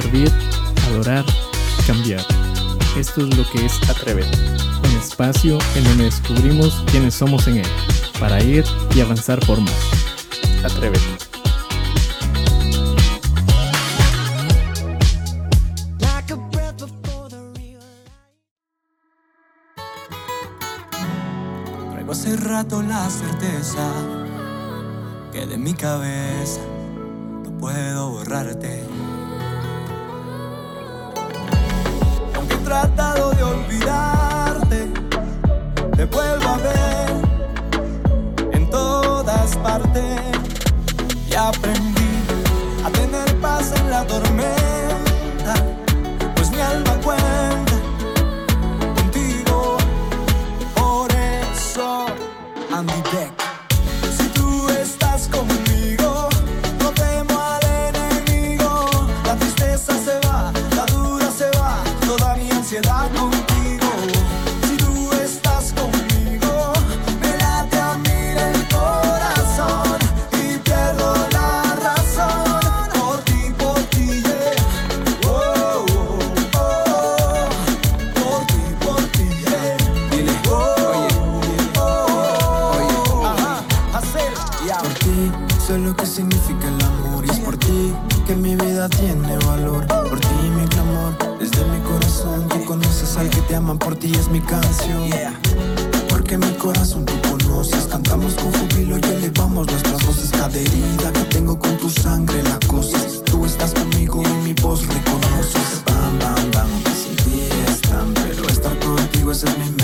servir, adorar, cambiar. Esto es lo que es Atrévete, un espacio en donde descubrimos quiénes somos en él, para ir y avanzar por más. Atrévete. Hace rato la certeza que de mi cabeza no puedo borrarte. Tratado de olvidarte, te vuelvo a ver en todas partes. Y aprendí a tener paz en la tormenta, pues mi alma cuenta contigo. Por eso, Andy Beck. Lo que significa el amor y es por ti que mi vida tiene valor. Por ti mi clamor desde mi corazón. Tú conoces al que te aman, por ti es mi canción. Porque mi corazón tú conoces, cantamos con júbilo y elevamos nuestras voces. Cada herida que tengo con tu sangre la cosas. Tú estás conmigo y mi voz reconoces. Bam, bam, bam, sin ti es tan, pero estar contigo es mi mejor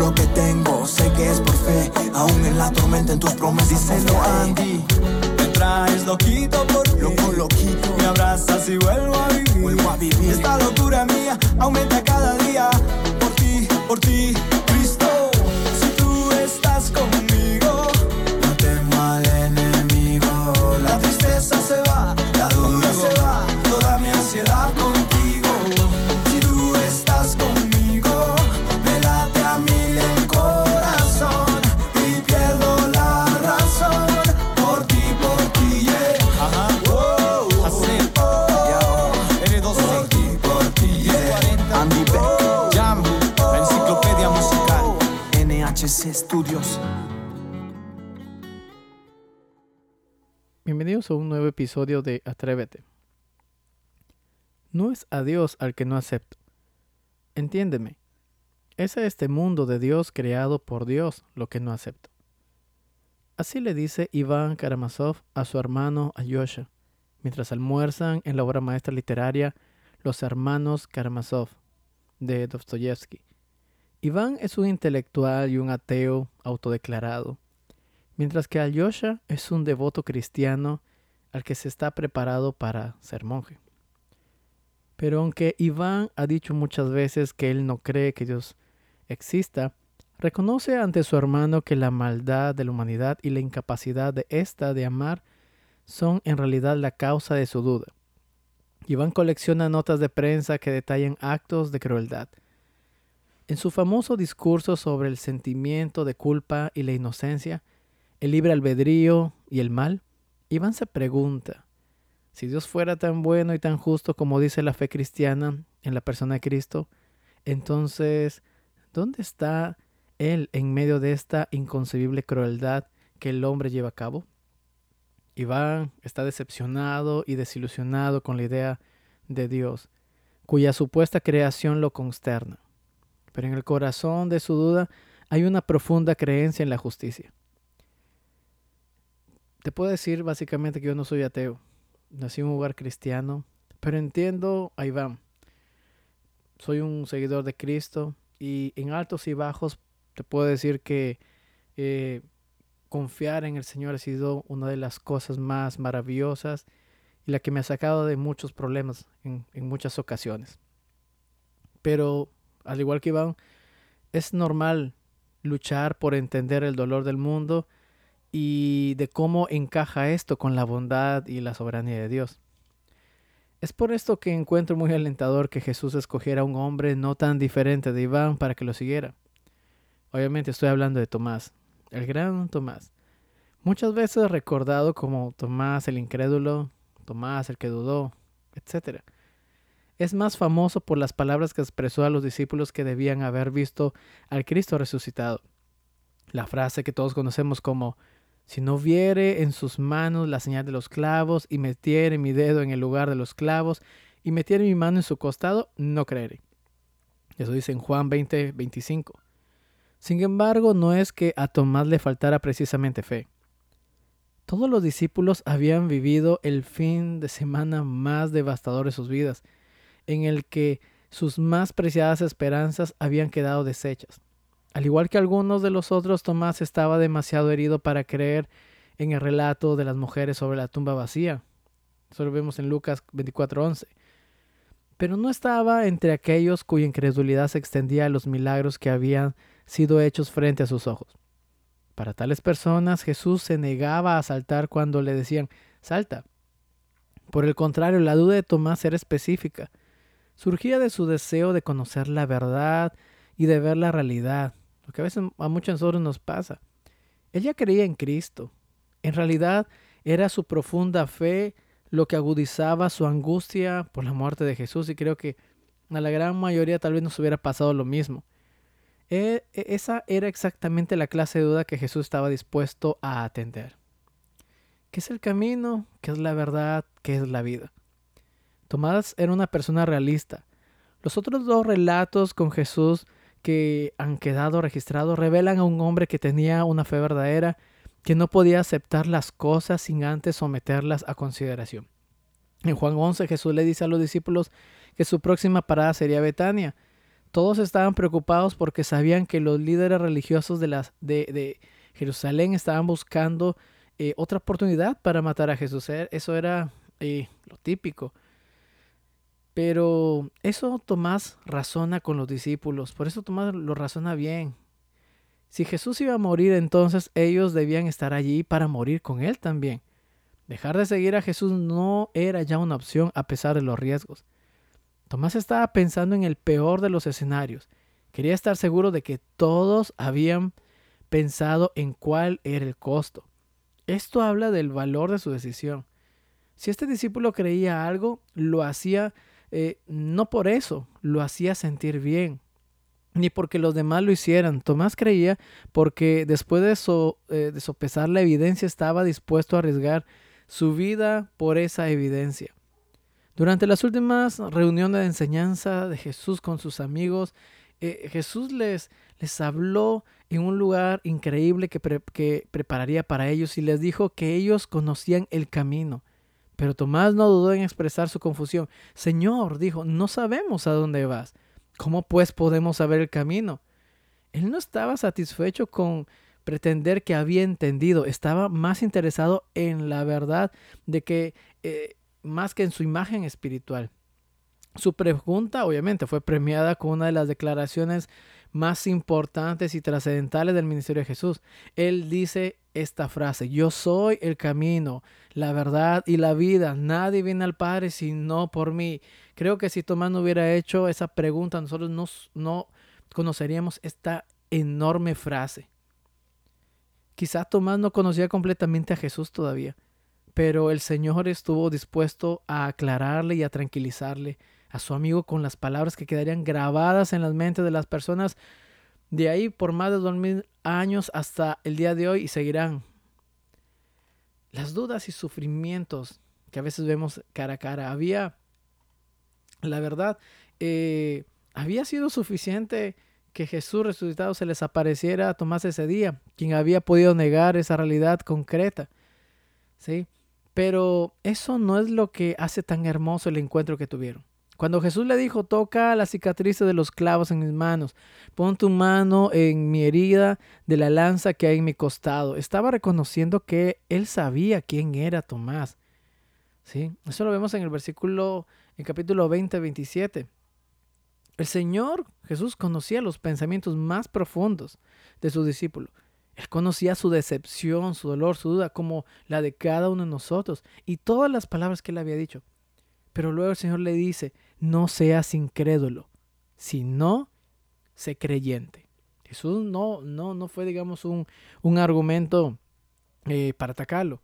lo que tengo, sé que es por fe. Aún en la tormenta, en tus promesas. Díselo, Andy. Me traes loquito por ti. Loco, loquito. Me abrazas y vuelvo a vivir. Vuelvo a vivir. Esta locura mía aumenta cada día. Por ti, por ti, Bienvenidos a un nuevo episodio de Atrévete. No es a Dios al que no acepto. Entiéndeme, es a este mundo de Dios creado por Dios lo que no acepto. Así le dice Iván Karamazov a su hermano Alyosha, mientras almuerzan en la obra maestra literaria Los Hermanos Karamazov, de Dostoyevsky. Iván es un intelectual y un ateo autodeclarado, mientras que Alyosha es un devoto cristiano al que se está preparado para ser monje. Pero aunque Iván ha dicho muchas veces que él no cree que Dios exista, reconoce ante su hermano que la maldad de la humanidad y la incapacidad de ésta de amar son en realidad la causa de su duda. Iván colecciona notas de prensa que detallan actos de crueldad. En su famoso discurso sobre el sentimiento de culpa y la inocencia, el libre albedrío y el mal, Iván se pregunta, si Dios fuera tan bueno y tan justo como dice la fe cristiana en la persona de Cristo, entonces, ¿dónde está Él en medio de esta inconcebible crueldad que el hombre lleva a cabo? Iván está decepcionado y desilusionado con la idea de Dios, cuya supuesta creación lo consterna. Pero en el corazón de su duda hay una profunda creencia en la justicia. Te puedo decir básicamente que yo no soy ateo. Nací en un hogar cristiano, pero entiendo a Iván. soy un seguidor de Cristo y en altos y bajos te puedo decir que eh, confiar en el Señor ha sido una de las cosas más maravillosas y la que me ha sacado de muchos problemas en, en muchas ocasiones. Pero al igual que Iván, es normal luchar por entender el dolor del mundo y de cómo encaja esto con la bondad y la soberanía de Dios. Es por esto que encuentro muy alentador que Jesús escogiera a un hombre no tan diferente de Iván para que lo siguiera. Obviamente estoy hablando de Tomás, el gran Tomás. Muchas veces recordado como Tomás el incrédulo, Tomás el que dudó, etc. Es más famoso por las palabras que expresó a los discípulos que debían haber visto al Cristo resucitado. La frase que todos conocemos como si no viere en sus manos la señal de los clavos y metiere mi dedo en el lugar de los clavos y metiere mi mano en su costado, no creeré. Eso dice en Juan 20, 25. Sin embargo, no es que a Tomás le faltara precisamente fe. Todos los discípulos habían vivido el fin de semana más devastador de sus vidas, en el que sus más preciadas esperanzas habían quedado deshechas. Al igual que algunos de los otros, Tomás estaba demasiado herido para creer en el relato de las mujeres sobre la tumba vacía. Eso lo vemos en Lucas 24:11. Pero no estaba entre aquellos cuya incredulidad se extendía a los milagros que habían sido hechos frente a sus ojos. Para tales personas Jesús se negaba a saltar cuando le decían, salta. Por el contrario, la duda de Tomás era específica. Surgía de su deseo de conocer la verdad y de ver la realidad que a veces a muchos de nosotros nos pasa. Ella creía en Cristo. En realidad era su profunda fe lo que agudizaba su angustia por la muerte de Jesús y creo que a la gran mayoría tal vez nos hubiera pasado lo mismo. E, e, esa era exactamente la clase de duda que Jesús estaba dispuesto a atender. ¿Qué es el camino? ¿Qué es la verdad? ¿Qué es la vida? Tomás era una persona realista. Los otros dos relatos con Jesús que han quedado registrados revelan a un hombre que tenía una fe verdadera, que no podía aceptar las cosas sin antes someterlas a consideración. En Juan 11 Jesús le dice a los discípulos que su próxima parada sería Betania. Todos estaban preocupados porque sabían que los líderes religiosos de, las, de, Jerusalén estaban buscando eh, otra oportunidad para matar a Jesús. Eh, eso era eh, lo típico. Pero eso Tomás razona con los discípulos, por eso Tomás lo razona bien. Si Jesús iba a morir, entonces ellos debían estar allí para morir con él también. Dejar de seguir a Jesús no era ya una opción a pesar de los riesgos. Tomás estaba pensando en el peor de los escenarios. Quería estar seguro de que todos habían pensado en cuál era el costo. Esto habla del valor de su decisión. Si este discípulo creía algo, lo hacía eh, no por eso lo hacía sentir bien, ni porque los demás lo hicieran. Tomás creía porque después de, eh, de sopesar la evidencia estaba dispuesto a arriesgar su vida por esa evidencia. Durante las últimas reuniones de enseñanza de Jesús con sus amigos, eh, Jesús les, les habló en un lugar increíble que prepararía para ellos y les dijo que ellos conocían el camino. Pero Tomás no dudó en expresar su confusión. Señor, dijo, no sabemos a dónde vas. ¿Cómo pues podemos saber el camino? Él no estaba satisfecho con pretender que había entendido, estaba más interesado en la verdad de que eh, más que en su imagen espiritual. Su pregunta obviamente fue premiada con una de las declaraciones más importantes y trascendentales del ministerio de Jesús. Él dice esta frase, yo soy el camino, la verdad y la vida. Nadie viene al Padre sino por mí. Creo que si Tomás no hubiera hecho esa pregunta, nosotros no, no conoceríamos esta enorme frase. Quizá Tomás no conocía completamente a Jesús todavía, pero el Señor estuvo dispuesto a aclararle y a tranquilizarle a su amigo con las palabras que quedarían grabadas en las mentes de las personas de ahí por más de dos mil años hasta el día de hoy y seguirán. Las dudas y sufrimientos que a veces vemos cara a cara, había, la verdad, eh, había sido suficiente que Jesús resucitado se les apareciera a Tomás ese día, quien había podido negar esa realidad concreta. ¿Sí? Pero eso no es lo que hace tan hermoso el encuentro que tuvieron. Cuando Jesús le dijo, toca la cicatrices de los clavos en mis manos, pon tu mano en mi herida de la lanza que hay en mi costado, estaba reconociendo que él sabía quién era Tomás. ¿Sí? Eso lo vemos en el versículo, en capítulo 20, 27. El Señor Jesús conocía los pensamientos más profundos de su discípulo. Él conocía su decepción, su dolor, su duda, como la de cada uno de nosotros, y todas las palabras que él había dicho. Pero luego el Señor le dice, no seas incrédulo, sino sé creyente. Jesús no, no, no fue, digamos, un, un argumento eh, para atacarlo.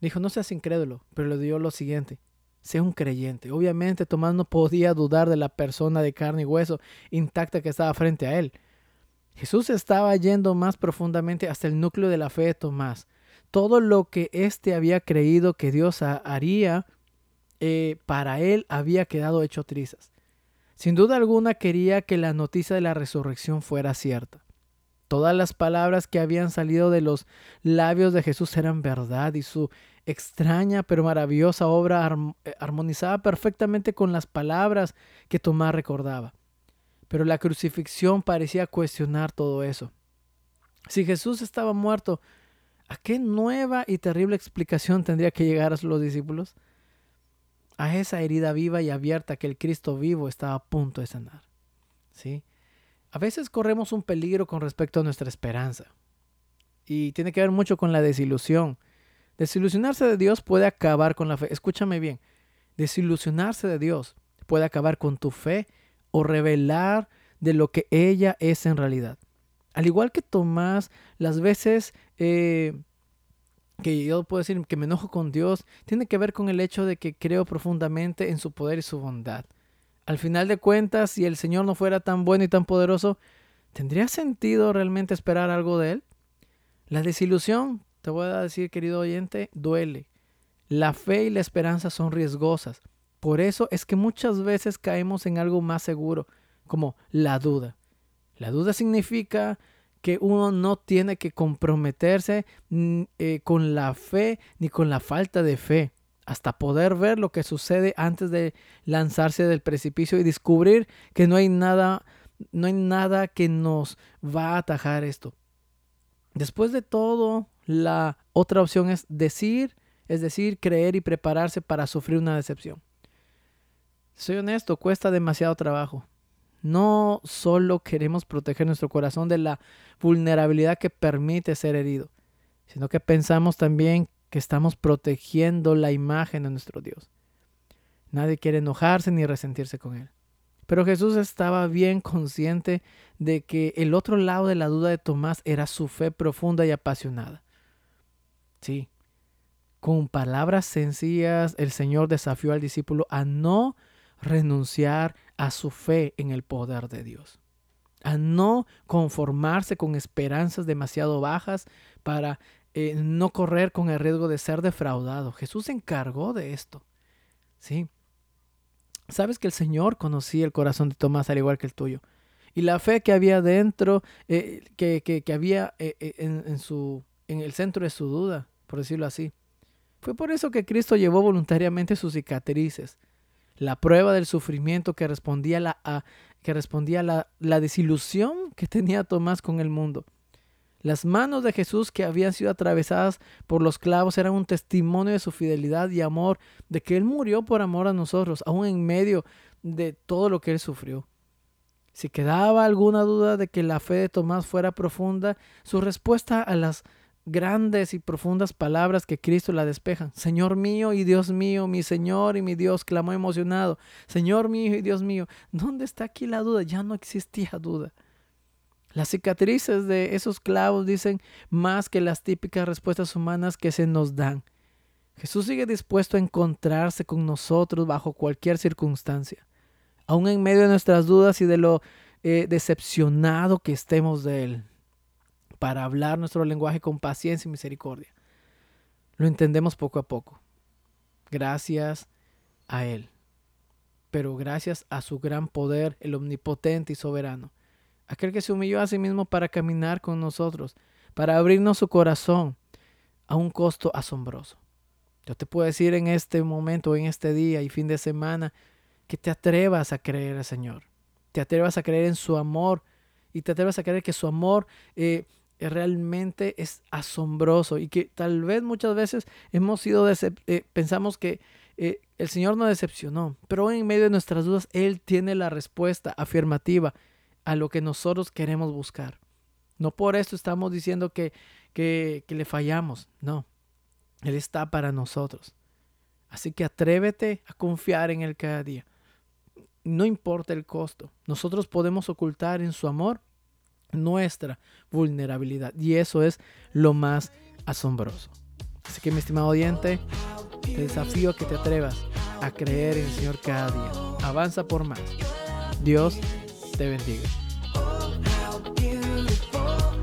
Dijo, no seas incrédulo, pero le dio lo siguiente, sé un creyente. Obviamente Tomás no podía dudar de la persona de carne y hueso intacta que estaba frente a él. Jesús estaba yendo más profundamente hasta el núcleo de la fe de Tomás. Todo lo que éste había creído que Dios haría eh, para él había quedado hecho trizas. Sin duda alguna quería que la noticia de la resurrección fuera cierta. Todas las palabras que habían salido de los labios de Jesús eran verdad y su extraña pero maravillosa obra eh, armonizaba perfectamente con las palabras que Tomás recordaba. Pero la crucifixión parecía cuestionar todo eso. Si Jesús estaba muerto, ¿a qué nueva y terrible explicación tendría que llegar a los discípulos? a esa herida viva y abierta que el Cristo vivo estaba a punto de sanar. ¿Sí? A veces corremos un peligro con respecto a nuestra esperanza. Y tiene que ver mucho con la desilusión. Desilusionarse de Dios puede acabar con la fe. Escúchame bien. Desilusionarse de Dios puede acabar con tu fe o revelar de lo que ella es en realidad. Al igual que Tomás, las veces eh, que yo puedo decir que me enojo con Dios, tiene que ver con el hecho de que creo profundamente en su poder y su bondad. Al final de cuentas, si el Señor no fuera tan bueno y tan poderoso, ¿tendría sentido realmente esperar algo de Él? La desilusión, te voy a decir, querido oyente, duele. La fe y la esperanza son riesgosas. Por eso es que muchas veces caemos en algo más seguro, como la duda. La duda significa que uno no tiene que comprometerse mm, eh, con la fe ni con la falta de fe hasta poder ver lo que sucede antes de lanzarse del precipicio y descubrir que no hay nada no hay nada que nos va a atajar esto. Después de todo, la otra opción es decir, es decir, creer y prepararse para sufrir una decepción. Soy honesto, cuesta demasiado trabajo. No solo queremos proteger nuestro corazón de la vulnerabilidad que permite ser herido, sino que pensamos también que estamos protegiendo la imagen de nuestro Dios. Nadie quiere enojarse ni resentirse con Él. Pero Jesús estaba bien consciente de que el otro lado de la duda de Tomás era su fe profunda y apasionada. Sí, con palabras sencillas el Señor desafió al discípulo a no renunciar a su fe en el poder de Dios, a no conformarse con esperanzas demasiado bajas para eh, no correr con el riesgo de ser defraudado. Jesús se encargó de esto. ¿Sí? Sabes que el Señor conocía el corazón de Tomás al igual que el tuyo. Y la fe que había dentro, eh, que, que, había eh, en, en, su, en el centro de su duda, por decirlo así. Fue por eso que Cristo llevó voluntariamente sus cicatrices, la prueba del sufrimiento que respondía, la, a, que respondía la, la desilusión que tenía Tomás con el mundo. Las manos de Jesús que habían sido atravesadas por los clavos eran un testimonio de su fidelidad y amor, de que Él murió por amor a nosotros, aún en medio de todo lo que Él sufrió. Si quedaba alguna duda de que la fe de Tomás fuera profunda, su respuesta a las grandes y profundas palabras que Cristo la despejan. Señor mío y Dios mío, mi Señor y mi Dios, clamó emocionado. Señor mío y Dios mío, ¿dónde está aquí la duda? Ya no existía duda. Las cicatrices de esos clavos dicen más que las típicas respuestas humanas que se nos dan. Jesús sigue dispuesto a encontrarse con nosotros bajo cualquier circunstancia, aun en medio de nuestras dudas y de lo eh, decepcionado que estemos de Él para hablar nuestro lenguaje con paciencia y misericordia. Lo entendemos poco a poco. Gracias a Él. Pero gracias a su gran poder, el omnipotente y soberano. Aquel que se humilló a sí mismo para caminar con nosotros, para abrirnos su corazón a un costo asombroso. Yo te puedo decir en este momento, en este día y fin de semana, que te atrevas a creer al Señor, te atrevas a creer en su amor y te atrevas a creer que su amor eh, realmente es asombroso y que tal vez muchas veces hemos sido eh, pensamos que eh, el Señor no decepcionó, pero en medio de nuestras dudas Él tiene la respuesta afirmativa a lo que nosotros queremos buscar. No por esto estamos diciendo que, que le fallamos, no. Él está para nosotros. Así que atrévete a confiar en Él cada día. No importa el costo. Nosotros podemos ocultar en su amor nuestra vulnerabilidad. Y eso es lo más asombroso. Así que mi estimado oyente, te desafío a que te atrevas a creer en el Señor cada día. Avanza por más. Dios te bendiga.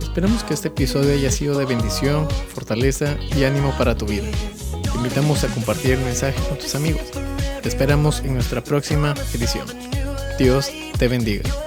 Esperamos que este episodio haya sido de bendición, fortaleza y ánimo para tu vida. Te invitamos a compartir el mensaje con tus amigos. Te esperamos en nuestra próxima edición. Dios te bendiga.